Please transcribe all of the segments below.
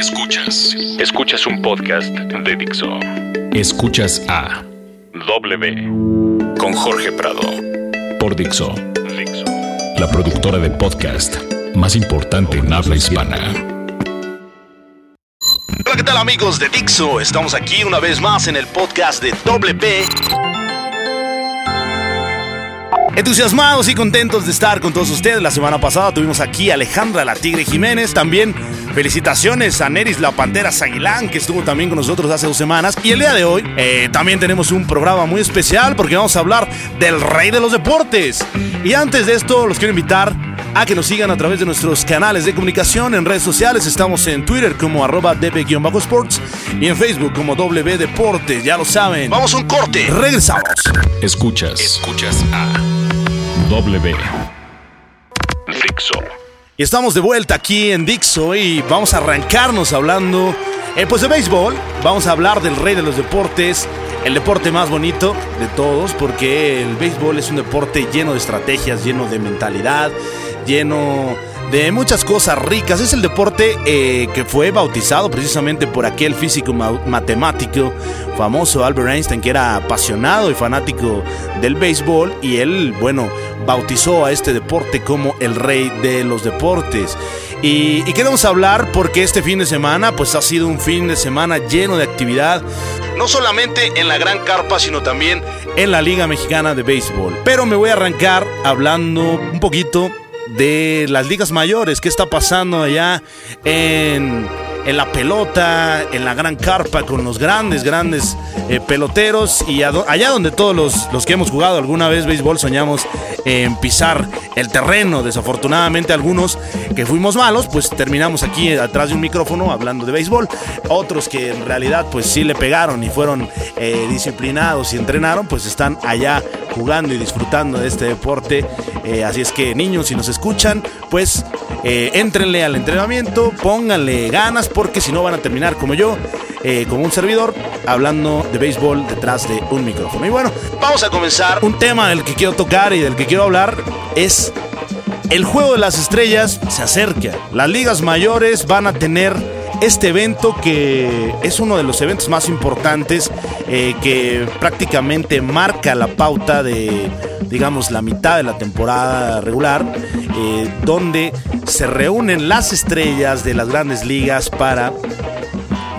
Escuchas. Escuchas un podcast de Dixo. Escuchas a W con Jorge Prado por Dixo. Dixo. La productora de podcast más importante en habla hispana. Hola, ¿qué tal amigos de Dixo? Estamos aquí una vez más en el podcast de WP. Entusiasmados y contentos de estar con todos ustedes. La semana pasada tuvimos aquí a Alejandra la Tigre Jiménez. También felicitaciones a Neris la Pantera Zaguilán, que estuvo también con nosotros hace dos semanas. Y el día de hoy eh, también tenemos un programa muy especial porque vamos a hablar del rey de los deportes. Y antes de esto, los quiero invitar a que nos sigan a través de nuestros canales de comunicación en redes sociales. Estamos en Twitter como arroba db-sports y en Facebook como W Deportes. Ya lo saben. Vamos a un corte. Regresamos. Escuchas. Escuchas a W. Dixo. Y estamos de vuelta aquí en Dixo y vamos a arrancarnos hablando eh, pues de béisbol. Vamos a hablar del rey de los deportes, el deporte más bonito de todos, porque el béisbol es un deporte lleno de estrategias, lleno de mentalidad, lleno de muchas cosas ricas. Es el deporte eh, que fue bautizado precisamente por aquel físico matemático famoso Albert Einstein, que era apasionado y fanático del béisbol, y él, bueno, bautizó a este deporte como el rey de los deportes. Y, y queremos hablar porque este fin de semana, pues ha sido un fin de semana lleno de actividad, no solamente en la Gran Carpa, sino también en la Liga Mexicana de Béisbol. Pero me voy a arrancar hablando un poquito de las ligas mayores, qué está pasando allá en, en la pelota, en la gran carpa, con los grandes, grandes eh, peloteros y allá donde todos los, los, que hemos jugado alguna vez béisbol soñamos en pisar el terreno. Desafortunadamente algunos que fuimos malos, pues terminamos aquí atrás de un micrófono hablando de béisbol. Otros que en realidad pues sí le pegaron y fueron eh, disciplinados y entrenaron, pues están allá jugando y disfrutando de este deporte. Eh, así es que niños, si nos escuchan, pues eh, entrenle al entrenamiento, pónganle ganas, porque si no van a terminar como yo, eh, como un servidor, hablando de béisbol detrás de un micrófono. Y bueno, vamos a comenzar. Un tema del que quiero tocar y del que quiero hablar es el juego de las estrellas se acerca. Las ligas mayores van a tener este evento que es uno de los eventos más importantes eh, que prácticamente marca la pauta de, digamos, la mitad de la temporada regular, eh, donde se reúnen las estrellas de las grandes ligas para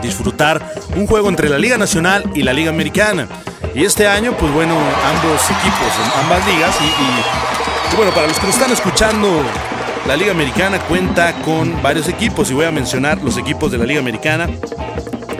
disfrutar un juego entre la Liga Nacional y la Liga Americana. Y este año, pues bueno, ambos equipos, ambas ligas, y, bueno, para los que nos están escuchando la Liga Americana cuenta con varios equipos y voy a mencionar los equipos de la Liga Americana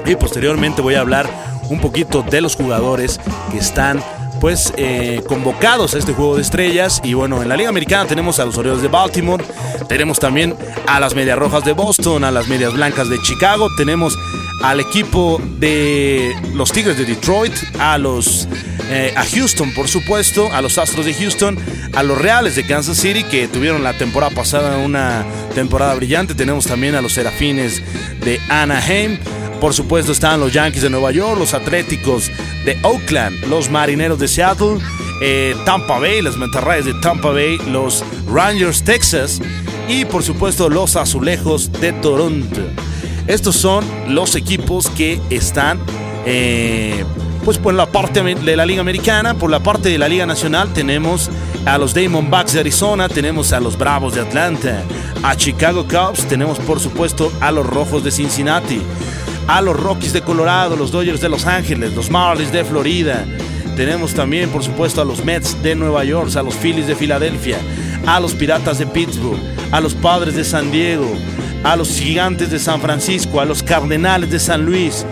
y posteriormente voy a hablar un poquito de los jugadores que están pues eh, convocados a este juego de estrellas y bueno en la Liga Americana tenemos a los Orioles de Baltimore tenemos también a las Medias Rojas de Boston a las Medias Blancas de Chicago tenemos al equipo de los Tigres de Detroit a los eh, a Houston, por supuesto, a los Astros de Houston, a los Reales de Kansas City, que tuvieron la temporada pasada una temporada brillante. Tenemos también a los Serafines de Anaheim. Por supuesto están los Yankees de Nueva York, los Atléticos de Oakland, los Marineros de Seattle, eh, Tampa Bay, las Mantarrayas de Tampa Bay, los Rangers Texas y por supuesto los Azulejos de Toronto. Estos son los equipos que están eh, pues por la parte de la Liga Americana, por la parte de la Liga Nacional tenemos a los Diamondbacks de Arizona, tenemos a los Bravos de Atlanta, a Chicago Cubs, tenemos por supuesto a los Rojos de Cincinnati, a los Rockies de Colorado, los Dodgers de Los Ángeles, los Marlins de Florida, tenemos también por supuesto a los Mets de Nueva York, a los Phillies de Filadelfia, a los Piratas de Pittsburgh, a los Padres de San Diego, a los Gigantes de San Francisco, a los Cardenales de San Luis,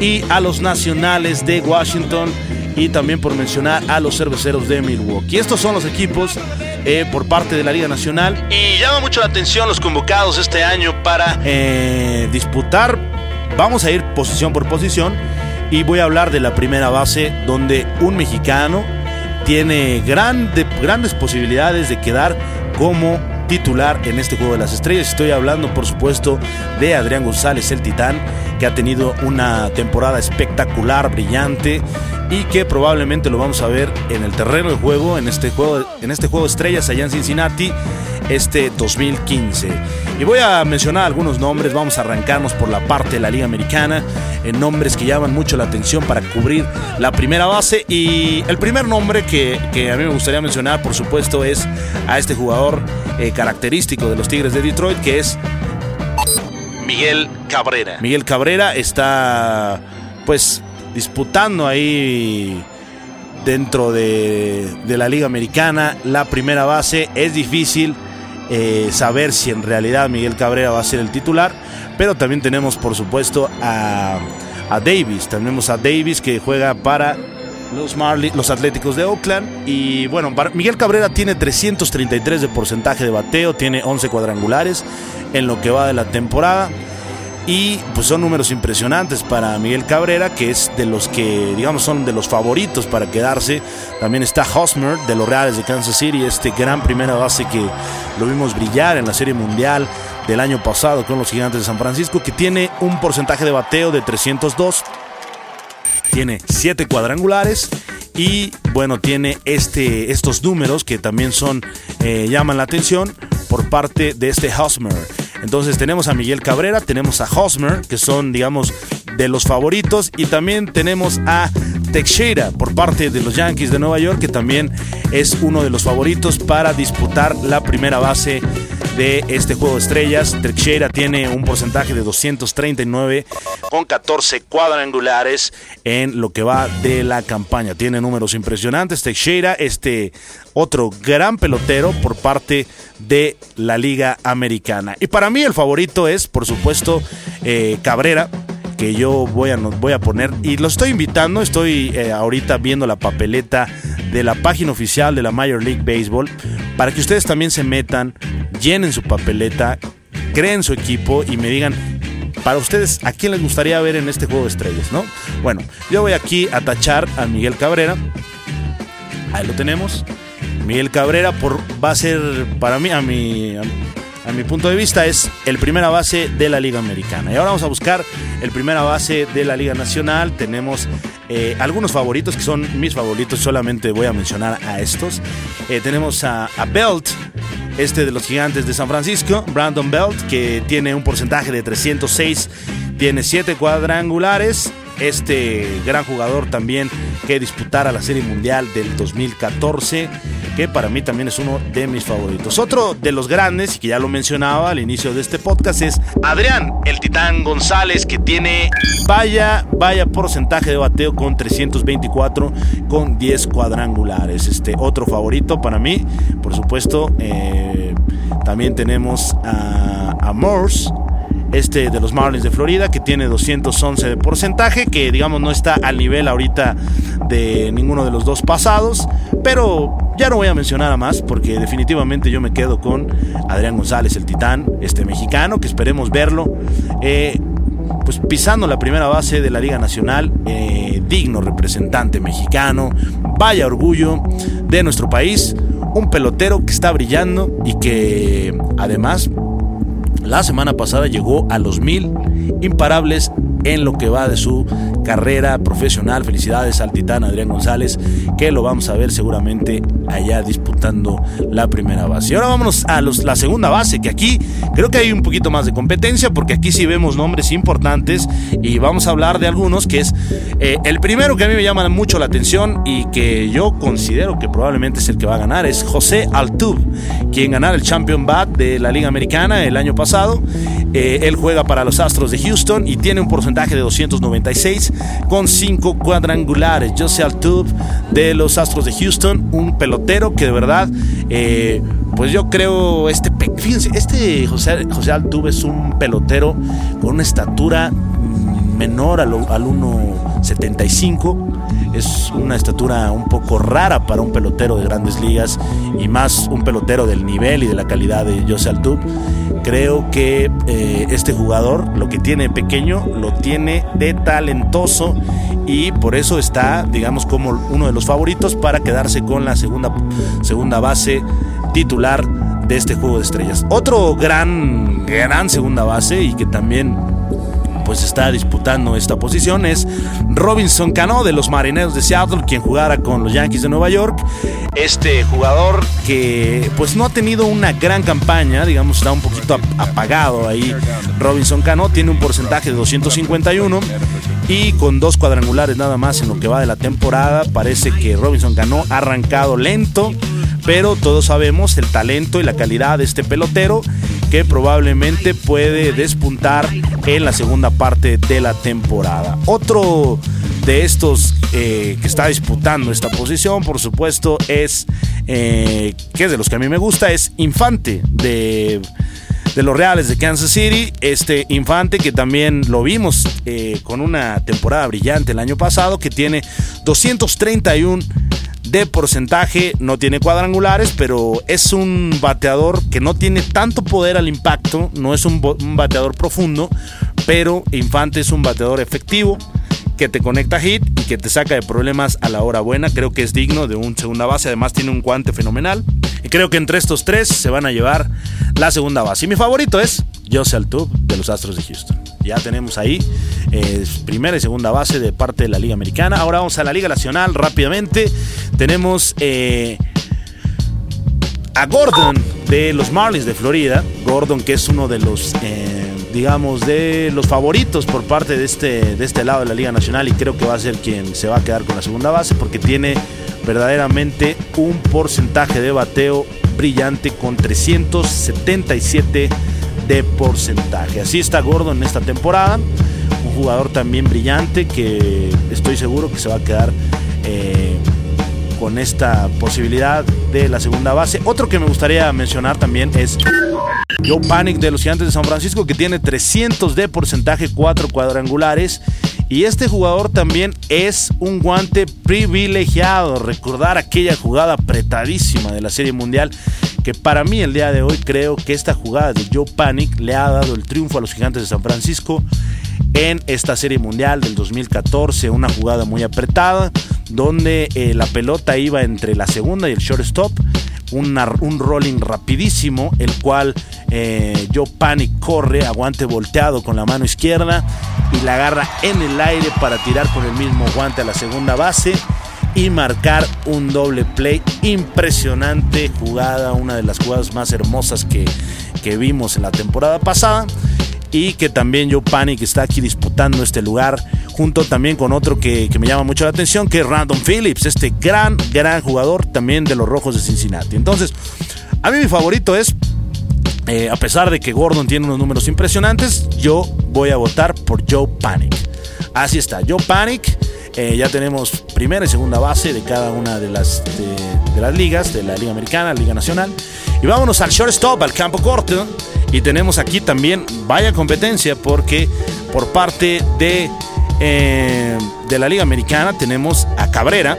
y a los Nacionales de Washington y también por mencionar a los Cerveceros de Milwaukee. Estos son los equipos eh, por parte de la Liga Nacional y llama mucho la atención los convocados este año para eh, disputar. Vamos a ir posición por posición y voy a hablar de la primera base donde un mexicano tiene grandes posibilidades de quedar como titular en este juego de las estrellas. Estoy hablando, por supuesto, de Adrián González, el titán, que ha tenido una temporada espectacular, brillante y que probablemente lo vamos a ver en el terreno de juego, en este juego, en este juego de estrellas allá en Cincinnati. Este 2015. Y voy a mencionar algunos nombres, vamos a arrancarnos por la parte de la Liga Americana, en nombres que llaman mucho la atención para cubrir la primera base. Y el primer nombre que, a mí me gustaría mencionar, por supuesto, es a este jugador eh, característico de los Tigres de Detroit, que es Miguel Cabrera. Miguel Cabrera está pues disputando ahí dentro de, la Liga Americana la primera base. Es difícil eh, saber si en realidad Miguel Cabrera va a ser el titular, pero también tenemos por supuesto a, Davis. Tenemos a Davis que juega para los, los Atléticos de Oakland. Y bueno, Miguel Cabrera tiene 333 de porcentaje de bateo, tiene 11 cuadrangulares en lo que va de la temporada. Y pues son números impresionantes para Miguel Cabrera, que es de los que, digamos, son de los favoritos para quedarse. También está Hosmer de los Reales de Kansas City, este gran primera base que lo vimos brillar en la Serie Mundial del año pasado con los Gigantes de San Francisco, que tiene un porcentaje de bateo de 302. Tiene 7 cuadrangulares y bueno, tiene este, estos números que también son, eh, llaman la atención por parte de este Hosmer. Entonces tenemos a Miguel Cabrera, tenemos a Hosmer, que son, digamos, de los favoritos, y también tenemos a Teixeira por parte de los Yankees de Nueva York, que también es uno de los favoritos para disputar la primera base de este juego de estrellas. Teixeira tiene un porcentaje de 239 con 14 cuadrangulares en lo que va de la campaña. Tiene números impresionantes. Teixeira, este otro gran pelotero por parte de la Liga Americana. Y para mí el favorito es, por supuesto, eh, Cabrera que yo voy a, voy a poner y lo estoy invitando, estoy eh, ahorita viendo la papeleta de la página oficial de la Major League Baseball para que ustedes también se metan, llenen su papeleta, creen su equipo y me digan para ustedes a quién les gustaría ver en este juego de estrellas, ¿no? Bueno, yo voy aquí a tachar a Miguel Cabrera. Ahí lo tenemos. Miguel Cabrera por, va a ser para mí, a mi, a mi punto de vista, es el primera base de la Liga Americana. Y ahora vamos a buscar el primera base de la Liga Nacional. Tenemos eh, algunos favoritos que son mis favoritos, solamente voy a mencionar a estos. Eh, tenemos a, a Belt, este de los gigantes de San Francisco, Brandon Belt, que tiene un porcentaje de 306, tiene 7 cuadrangulares este gran jugador también que disputara la Serie Mundial del 2014, que para mí también es uno de mis favoritos. Otro de los grandes, y que ya lo mencionaba al inicio de este podcast, es Adrián, el Titán González, que tiene vaya, vaya porcentaje de bateo con 324 con 10 cuadrangulares. Este otro favorito para mí, por supuesto, eh, también tenemos a, a Morse este de los Marlins de Florida, que tiene 211 de porcentaje, que digamos no está al nivel ahorita de ninguno de los dos pasados, pero ya no voy a mencionar a más porque definitivamente yo me quedo con Adrián González, el titán, este mexicano, que esperemos verlo. Eh, pues pisando la primera base de la Liga Nacional, eh, digno representante mexicano, vaya orgullo de nuestro país, un pelotero que está brillando y que además la semana pasada llegó a los mil imparables en lo que va de su carrera profesional. Felicidades al titán Adrián González, que lo vamos a ver seguramente allá disputando la primera base. Y ahora vámonos a los, la segunda base, que aquí creo que hay un poquito más de competencia, porque aquí sí vemos nombres importantes y vamos a hablar de algunos, que es eh, el primero que a mí me llama mucho la atención y que yo considero que probablemente es el que va a ganar, es José Altub, quien ganara el Champion Bat de la Liga Americana el año pasado. Eh, él juega para los Astros de Houston y tiene un porcentaje de 296 con 5 cuadrangulares. José Altub de los Astros de Houston, un pelotero que de verdad, eh, pues yo creo, este, fíjense, este José, José Altub es un pelotero con una estatura menor al, al 1,75. Es una estatura un poco rara para un pelotero de grandes ligas y más un pelotero del nivel y de la calidad de José Altub. Creo que eh, este jugador lo que tiene pequeño lo tiene de talentoso y por eso está, digamos, como uno de los favoritos para quedarse con la segunda, segunda base titular de este juego de estrellas. Otro gran, gran segunda base y que también pues está disputando esta posición es Robinson Cano de los Marineros de Seattle, quien jugara con los Yankees de Nueva York. Este jugador que pues no ha tenido una gran campaña, digamos está un poquito apagado ahí. Robinson Cano tiene un porcentaje de 251 y con dos cuadrangulares nada más en lo que va de la temporada. Parece que Robinson Cano ha arrancado lento, pero todos sabemos el talento y la calidad de este pelotero que probablemente puede despuntar en la segunda parte de la temporada. Otro de estos eh, que está disputando esta posición, por supuesto, es eh, que es de los que a mí me gusta, es Infante de, de los Reales de Kansas City. Este Infante que también lo vimos eh, con una temporada brillante el año pasado, que tiene 231 de porcentaje, no tiene cuadrangulares, pero es un bateador que no tiene tanto poder al impacto, no es un, bateador profundo, pero Infante es un bateador efectivo que te conecta hit y que te saca de problemas a la hora buena. Creo que es digno de un segunda base. Además, tiene un guante fenomenal. Y creo que entre estos tres se van a llevar la segunda base. Y mi favorito es Jose Altuve de los Astros de Houston. Ya tenemos ahí eh, primera y segunda base de parte de la Liga Americana. Ahora vamos a la Liga Nacional rápidamente. Tenemos eh, a Gordon de los Marlins de Florida. Gordon que es uno de los, eh, digamos, de los favoritos por parte de este, de este lado de la Liga Nacional y creo que va a ser quien se va a quedar con la segunda base porque tiene verdaderamente un porcentaje de bateo brillante con 377 de porcentaje. Así está Gordon en esta temporada. Un jugador también brillante que estoy seguro que se va a quedar eh, con esta posibilidad de la segunda base. Otro que me gustaría mencionar también es Joe Panic de los Gigantes de San Francisco que tiene 300 de porcentaje, 4 cuadrangulares. Y este jugador también es un guante privilegiado. Recordar aquella jugada apretadísima de la Serie Mundial que para mí el día de hoy creo que esta jugada de Joe Panic le ha dado el triunfo a los gigantes de San Francisco en esta serie mundial del 2014, una jugada muy apretada donde eh, la pelota iba entre la segunda y el shortstop, un rolling rapidísimo, el cual eh, Joe Panic corre, aguante volteado con la mano izquierda y la agarra en el aire para tirar con el mismo guante a la segunda base y marcar un doble play. Impresionante jugada, una de las jugadas más hermosas que, que vimos en la temporada pasada. Y que también Joe Panic está aquí disputando este lugar, junto también con otro que, me llama mucho la atención, que es Random Phillips, este gran, gran jugador también de los Rojos de Cincinnati. Entonces, a mí mi favorito es eh, a pesar de que Gordon tiene unos números impresionantes, yo voy a votar por Joe Panic. Así está, Joe Panic eh, ya tenemos primera y segunda base de cada una de las, de, las ligas, de la Liga Americana, la Liga Nacional. Y vámonos al shortstop, al campo corto. Y tenemos aquí también vaya competencia porque por parte de, eh, de la Liga Americana tenemos a Cabrera,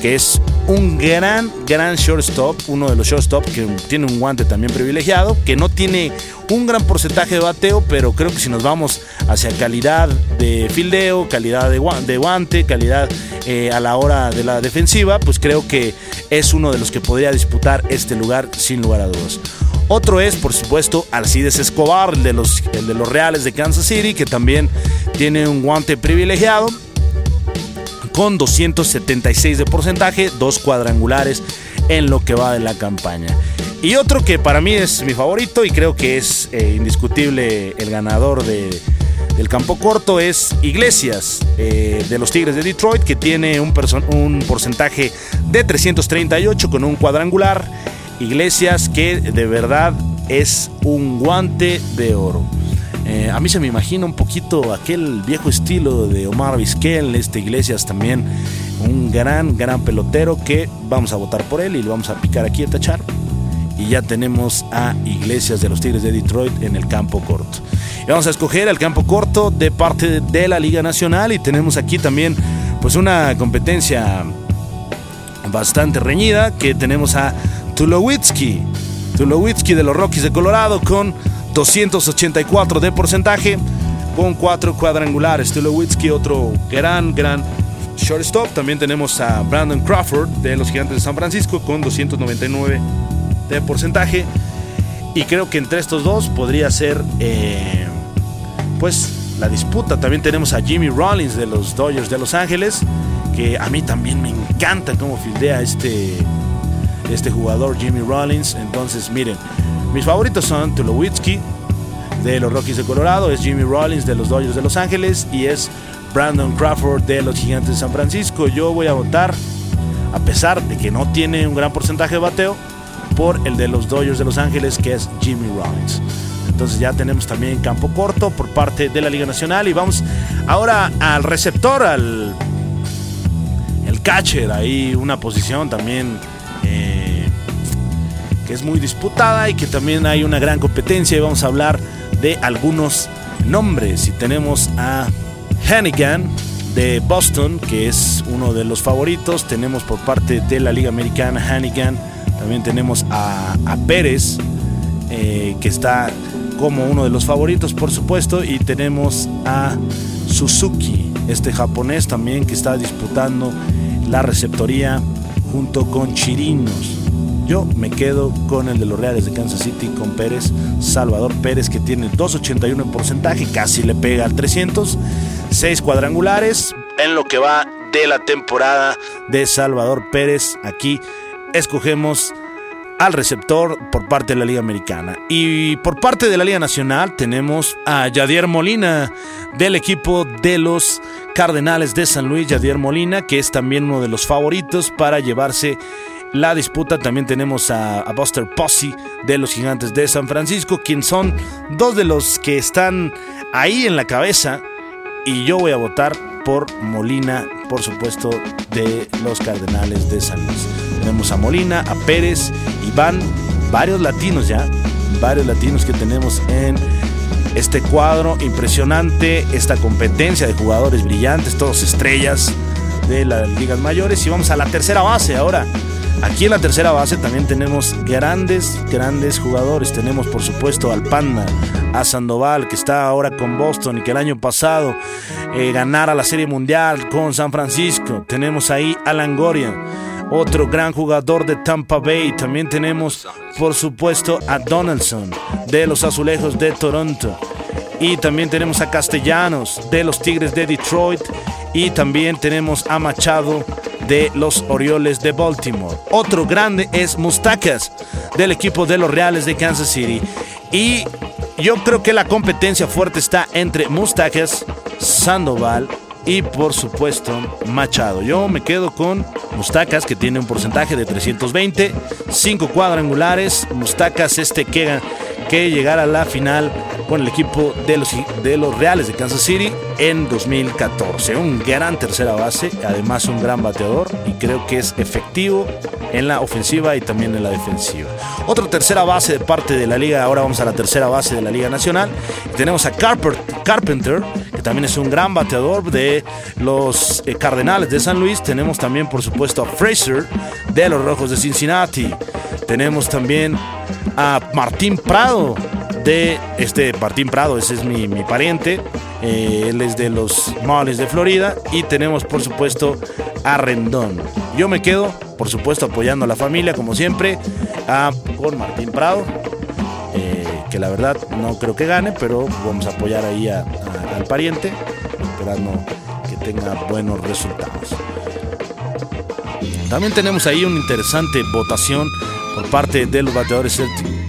que es un gran, gran shortstop, uno de los shortstop que tiene un guante también privilegiado, que no tiene un gran porcentaje de bateo, pero creo que si nos vamos hacia calidad de fildeo, calidad de, guante, calidad eh, a la hora de la defensiva, pues creo que es uno de los que podría disputar este lugar sin lugar a dudas. Otro es, por supuesto, Alcides Escobar, de los, el de los Reales de Kansas City, que también tiene un guante privilegiado con 276 de porcentaje, dos cuadrangulares en lo que va de la campaña. Y otro que para mí es mi favorito y creo que es eh, indiscutible el ganador de, del campo corto es Iglesias eh, de los Tigres de Detroit que tiene un, un porcentaje de 338 con un cuadrangular. Iglesias que de verdad es un guante de oro. Eh, a mí se me imagina un poquito aquel viejo estilo de Omar Vizquel, este Iglesias también, un gran, gran pelotero que vamos a votar por él y lo vamos a picar aquí a tachar. Y ya tenemos a Iglesias de los Tigres de Detroit en el campo corto. Y vamos a escoger el campo corto de parte de la Liga Nacional y tenemos aquí también pues una competencia bastante reñida que tenemos a Tulowitzki, Tulowitzki de los Rockies de Colorado con 284 de porcentaje con cuatro cuadrangulares. Tulowitzki, otro gran, gran shortstop. También tenemos a Brandon Crawford de los Gigantes de San Francisco con 299 de porcentaje. Y creo que entre estos dos podría ser, eh, pues, la disputa. También tenemos a Jimmy Rollins de los Dodgers de Los Ángeles, que a mí también me encanta cómo fildea este, este jugador Jimmy Rollins. Entonces, miren, mis favoritos son Tulowitzki de los Rockies de Colorado, es Jimmy Rollins de los Dodgers de Los Ángeles y es Brandon Crawford de los Gigantes de San Francisco. Yo voy a votar, a pesar de que no tiene un gran porcentaje de bateo, por el de los Dodgers de Los Ángeles, que es Jimmy Rollins. Entonces ya tenemos también campo corto por parte de la Liga Nacional y vamos ahora al receptor, al el catcher, ahí una posición también es muy disputada y que también hay una gran competencia y vamos a hablar de algunos nombres y tenemos a Hannigan de Boston, que es uno de los favoritos. Tenemos por parte de la Liga Americana Hannigan. También tenemos a, Pérez, eh, que está como uno de los favoritos, por supuesto. Y tenemos a Suzuki, este japonés también que está disputando la receptoría junto con Chirinos. Yo me quedo con el de los Reales de Kansas City, con Pérez, Salvador Pérez, que tiene 2.81 en porcentaje, casi le pega al 300, 6 cuadrangulares en lo que va de la temporada de Salvador Pérez. Aquí escogemos al receptor por parte de la Liga Americana. Y por parte de la Liga Nacional tenemos a Yadier Molina del equipo de los Cardenales de San Luis, Yadier Molina, que es también uno de los favoritos para llevarse la disputa. También tenemos a, Buster Posey de los Gigantes de San Francisco, quien son dos de los que están ahí en la cabeza. Y yo voy a votar por Molina, por supuesto, de los Cardenales de San Luis. Tenemos a Molina, a Pérez, y van varios latinos ya, varios latinos que tenemos en este cuadro impresionante, esta competencia de jugadores brillantes, todos estrellas de las ligas mayores. Y vamos a la tercera base ahora. Aquí en la tercera base también tenemos grandes, grandes jugadores. Tenemos por supuesto al Panda, a Sandoval, que está ahora con Boston y que el año pasado eh, ganara la Serie Mundial con San Francisco. Tenemos ahí a Langoria, otro gran jugador de Tampa Bay. También tenemos por supuesto a Donaldson de los Azulejos de Toronto. Y también tenemos a Castellanos de los Tigres de Detroit. Y también tenemos a Machado de los Orioles de Baltimore. Otro grande es Mustacas del equipo de los Reales de Kansas City. Y yo creo que la competencia fuerte está entre Mustacas, Sandoval y por supuesto Machado. Yo me quedo con Mustacas que tiene un porcentaje de 320, 5 cuadrangulares. Mustacas este que, que llegará a la final con el equipo de los, de los Reales de Kansas City en 2014. Un gran tercera base, además un gran bateador y creo que es efectivo en la ofensiva y también en la defensiva. Otra tercera base de parte de la liga, ahora vamos a la tercera base de la Liga Nacional. Tenemos a Carpenter, que también es un gran bateador de los eh, Cardenales de San Luis. Tenemos también, por supuesto, a Fraser de los Rojos de Cincinnati. Tenemos también a Martín Prado de este Martín Prado, ese es mi, pariente. Eh, él es de los Marlins de Florida. Y tenemos, por supuesto, a Rendón. Yo me quedo, por supuesto, apoyando a la familia, como siempre, a, con Martín Prado. Eh, que la verdad no creo que gane, pero vamos a apoyar ahí al pariente, esperando que tenga buenos resultados. También tenemos ahí una interesante votación por parte de los bateadores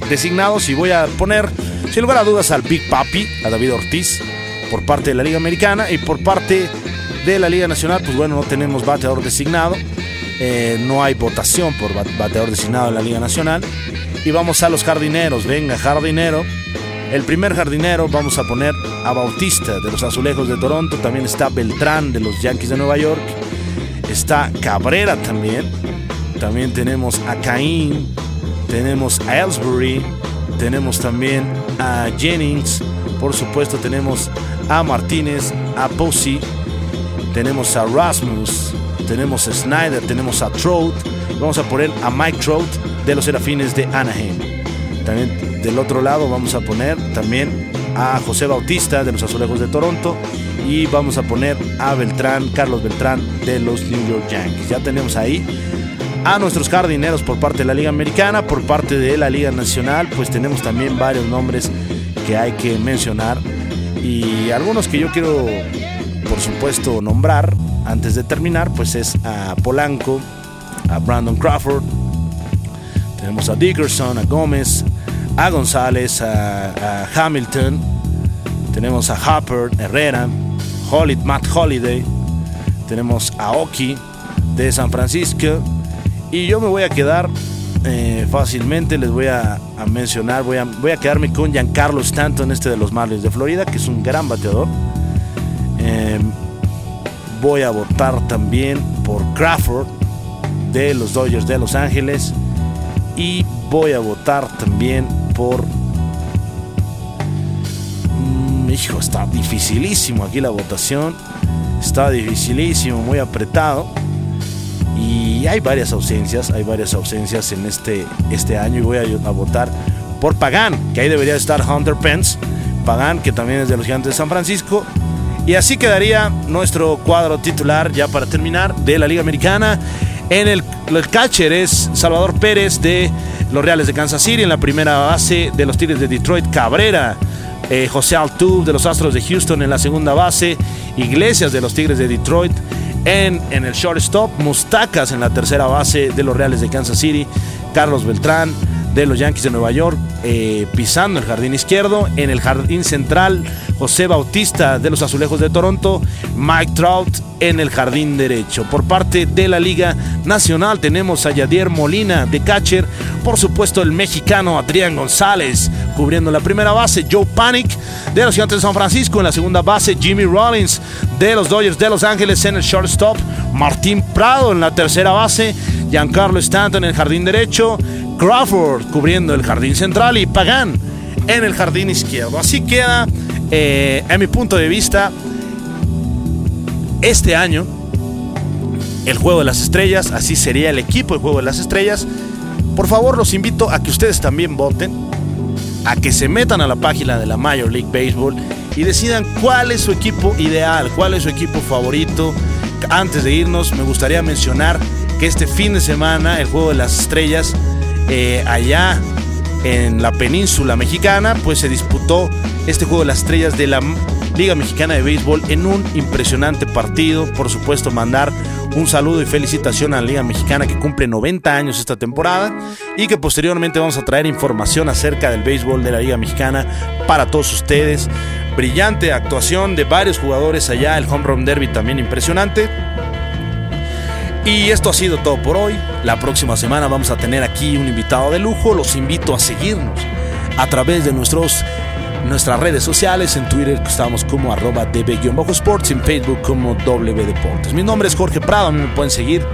designados y voy a poner sin lugar a dudas al Big Papi, a David Ortiz, por parte de la Liga Americana y por parte de la Liga Nacional, pues bueno, no tenemos bateador designado, eh, no hay votación por bateador designado en la Liga Nacional. Y vamos a los jardineros, venga, jardinero. El primer jardinero vamos a poner a Bautista de los Azulejos de Toronto, también está Beltrán de los Yankees de Nueva York, está Cabrera también, también tenemos a Caín, tenemos a Ellsbury, tenemos también a Jennings, por supuesto tenemos a Martínez, a Posey, tenemos a Rasmus, tenemos a Snyder, tenemos a Trout, vamos a poner a Mike Trout de los Serafines de Anaheim. También del otro lado vamos a poner también a José Bautista de los Azulejos de Toronto y vamos a poner a Beltrán, Carlos Beltrán de los New York Yankees. Ya tenemos ahí a nuestros jardineros por parte de la Liga Americana, por parte de la Liga Nacional, pues tenemos también varios nombres que hay que mencionar. Y algunos que yo quiero, por supuesto, nombrar antes de terminar, pues es a Polanco, a Brandon Crawford, tenemos a Dickerson, a Gómez, a González, a, Hamilton, tenemos a Hopper, Herrera, Matt Holiday, tenemos a Oki de San Francisco y yo me voy a quedar eh, fácilmente, les voy a, mencionar, voy a, voy a, quedarme con Giancarlo Stanton, este de los Marlins de Florida, que es un gran bateador. Eh, voy a votar también por Crawford de los Dodgers de Los Ángeles. Y voy a votar también por mm, hijo está dificilísimo aquí la votación. Está dificilísimo muy apretado y hay varias ausencias hay varias ausencias en este este año y voy a, a votar por Pagan que ahí debería estar Hunter Pence Pagan que también es de los gigantes de San Francisco y así quedaría nuestro cuadro titular ya para terminar de la Liga Americana. En el, catcher es Salvador Pérez de los Reales de Kansas City. En la primera base de los Tigres de Detroit, Cabrera. Eh, José Altuve de los Astros de Houston en la segunda base. Iglesias de los Tigres de Detroit. En, en el shortstop, Mustacas en la tercera base de los Reales de Kansas City. Carlos Beltrán de los Yankees de Nueva York, eh, pisando el jardín izquierdo. En el jardín central, José Bautista de los Azulejos de Toronto, Mike Trout en el jardín derecho. Por parte de la Liga Nacional tenemos a Yadier Molina de catcher, por supuesto el mexicano Adrián González cubriendo la primera base, Joe Panic de los Gigantes de San Francisco en la segunda base, Jimmy Rollins de los Dodgers de Los Ángeles en el shortstop, Martín Prado en la tercera base, Giancarlo Stanton en el jardín derecho, Crawford cubriendo el jardín central y Pagan en el jardín izquierdo. Así queda, eh, en mi punto de vista, este año el Juego de las Estrellas, así sería el equipo de Juego de las Estrellas. Por favor, los invito a que ustedes también voten, a que se metan a la página de la Major League Baseball y decidan cuál es su equipo ideal, cuál es su equipo favorito. Antes de irnos, me gustaría mencionar que este fin de semana el Juego de las Estrellas eh, allá en la península mexicana, pues se disputó este juego de las estrellas de la Liga Mexicana de Béisbol en un impresionante partido. Por supuesto, mandar un saludo y felicitación a la Liga Mexicana que cumple 90 años esta temporada y que posteriormente vamos a traer información acerca del béisbol de la Liga Mexicana para todos ustedes. Brillante actuación de varios jugadores allá, el Home Run Derby también impresionante. Y esto ha sido todo por hoy. La próxima semana vamos a tener aquí un invitado de lujo. Los invito a seguirnos a través de nuestros, nuestras redes sociales. En Twitter estamos como arroba db-sports, en Facebook como W Deportes. Mi nombre es Jorge Prado, me pueden seguir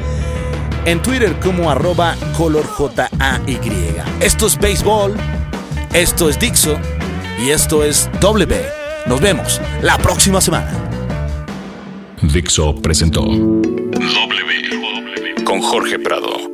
en Twitter como arroba colorjay. Esto es béisbol, esto es Dixo y esto es W. Nos vemos la próxima semana. Dixo presentó Jorge Prado.